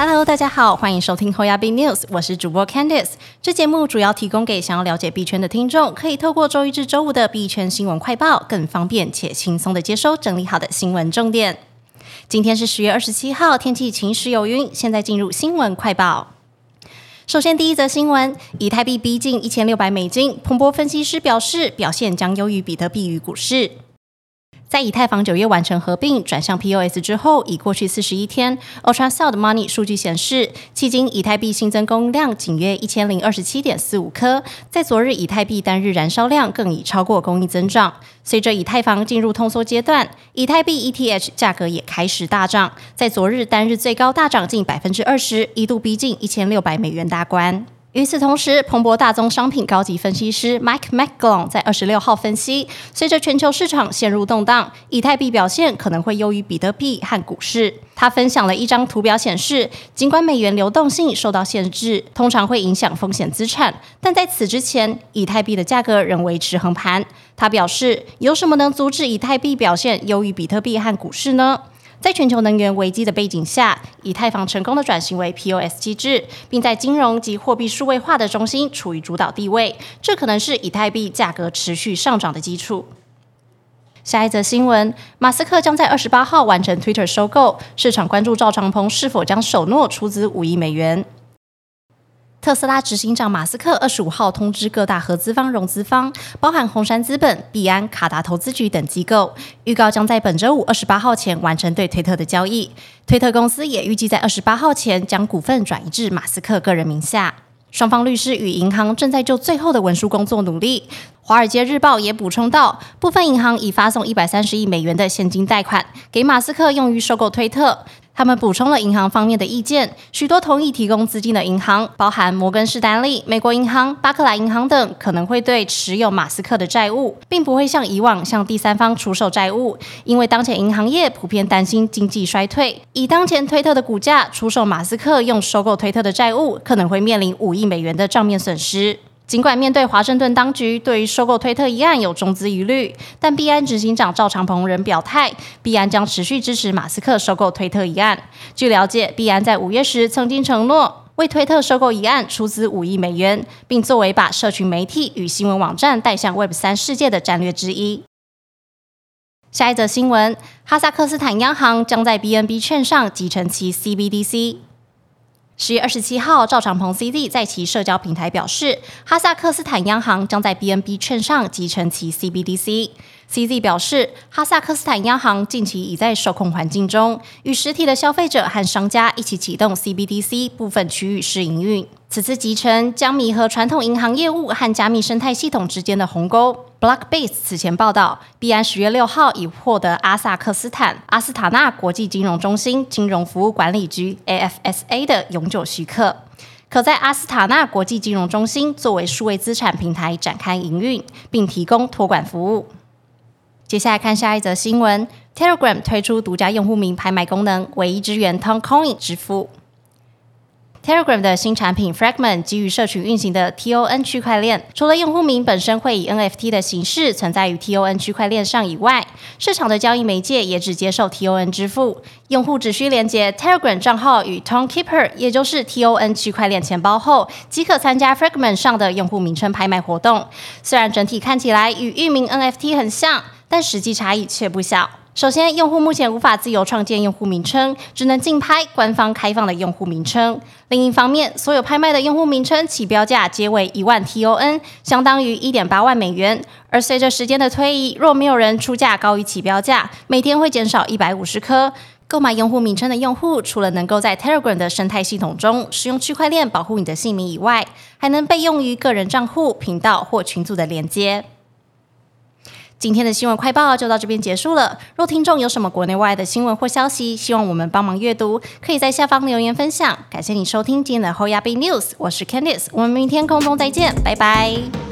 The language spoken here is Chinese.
Hello，大家好，欢迎收听 Hoya B News，我是主播 Candice。这节目主要提供给想要了解币圈的听众，可以透过周一至周五的币圈新闻快报，更方便且轻松的接收整理好的新闻重点。今天是十月二十七号，天气晴时有云。现在进入新闻快报。首先，第一则新闻：以太币逼近一千六百美金，彭博分析师表示，表现将优于比特币与股市。在以太坊九月完成合并转向 POS 之后，已过去四十一天。Ultra Sold Money 数据显示，迄今以太币新增供应量仅约一千零二十七点四五颗，在昨日以太币单日燃烧量更已超过供应增长。随着以太坊进入通缩阶段，以太币 ETH 价格也开始大涨，在昨日单日最高大涨近百分之二十，一度逼近一千六百美元大关。与此同时，彭博大宗商品高级分析师 Mike McGlone 在二十六号分析，随着全球市场陷入动荡，以太币表现可能会优于比特币和股市。他分享了一张图表，显示尽管美元流动性受到限制，通常会影响风险资产，但在此之前，以太币的价格仍维持横盘。他表示，有什么能阻止以太币表现优于比特币和股市呢？在全球能源危机的背景下，以太坊成功的转型为 POS 机制，并在金融及货币数位化的中心处于主导地位，这可能是以太币价格持续上涨的基础。下一则新闻：马斯克将在二十八号完成 Twitter 收购，市场关注赵长鹏是否将首诺出资五亿美元。特斯拉执行长马斯克二十五号通知各大合资方、融资方，包含红杉资本、币安、卡达投资局等机构，预告将在本周五二十八号前完成对推特的交易。推特公司也预计在二十八号前将股份转移至马斯克个人名下。双方律师与银行正在就最后的文书工作努力。华尔街日报也补充到，部分银行已发送一百三十亿美元的现金贷款给马斯克，用于收购推特。他们补充了银行方面的意见，许多同意提供资金的银行，包含摩根士丹利、美国银行、巴克莱银行等，可能会对持有马斯克的债务，并不会像以往向第三方出售债务，因为当前银行业普遍担心经济衰退。以当前推特的股价出售马斯克用收购推特的债务，可能会面临五亿美元的账面损失。尽管面对华盛顿当局对于收购推特一案有中资疑虑，但币安执行长赵长鹏仍表态，币安将持续支持马斯克收购推特一案。据了解，币安在五月时曾经承诺为推特收购一案出资五亿美元，并作为把社群媒体与新闻网站带向 Web 三世界的战略之一。下一则新闻：哈萨克斯坦央行将在 BNB 券上集成其 CBDC。十月二十七号，赵长鹏 CZ 在其社交平台表示，哈萨克斯坦央行将在 BNB 券上集成其 CBDC。CZ 表示，哈萨克斯坦央行近期已在受控环境中，与实体的消费者和商家一起启动 CBDC 部分区域试营运。此次集成将弥合传统银行业务和加密生态系统之间的鸿沟。Blockbase 此前报道，币安十月六号已获得阿萨克斯坦阿斯塔纳国际金融中心金融服务管理局 AFSA 的永久许可，可在阿斯塔纳国际金融中心作为数位资产平台展开营运，并提供托管服务。接下来看下一则新闻：Telegram 推出独家用户名拍卖功能，唯一支援 Toncoin 支付。Telegram 的新产品 Fragment 基于社群运行的 TON 区块链，除了用户名本身会以 NFT 的形式存在于 TON 区块链上以外，市场的交易媒介也只接受 TON 支付。用户只需连接 Telegram 账号与 Tonkeeper，也就是 TON 区块链钱包后，即可参加 Fragment 上的用户名称拍卖活动。虽然整体看起来与域名 NFT 很像，但实际差异却不小。首先，用户目前无法自由创建用户名称，只能竞拍官方开放的用户名称。另一方面，所有拍卖的用户名称起标价皆为一万 TON，相当于一点八万美元。而随着时间的推移，若没有人出价高于起标价，每天会减少一百五十颗。购买用户名称的用户，除了能够在 Telegram 的生态系统中使用区块链保护你的姓名以外，还能被用于个人账户、频道或群组的连接。今天的新闻快报就到这边结束了。若听众有什么国内外的新闻或消息，希望我们帮忙阅读，可以在下方留言分享。感谢你收听今天的 Hoya B News，我是 Candice，我们明天空中再见，拜拜。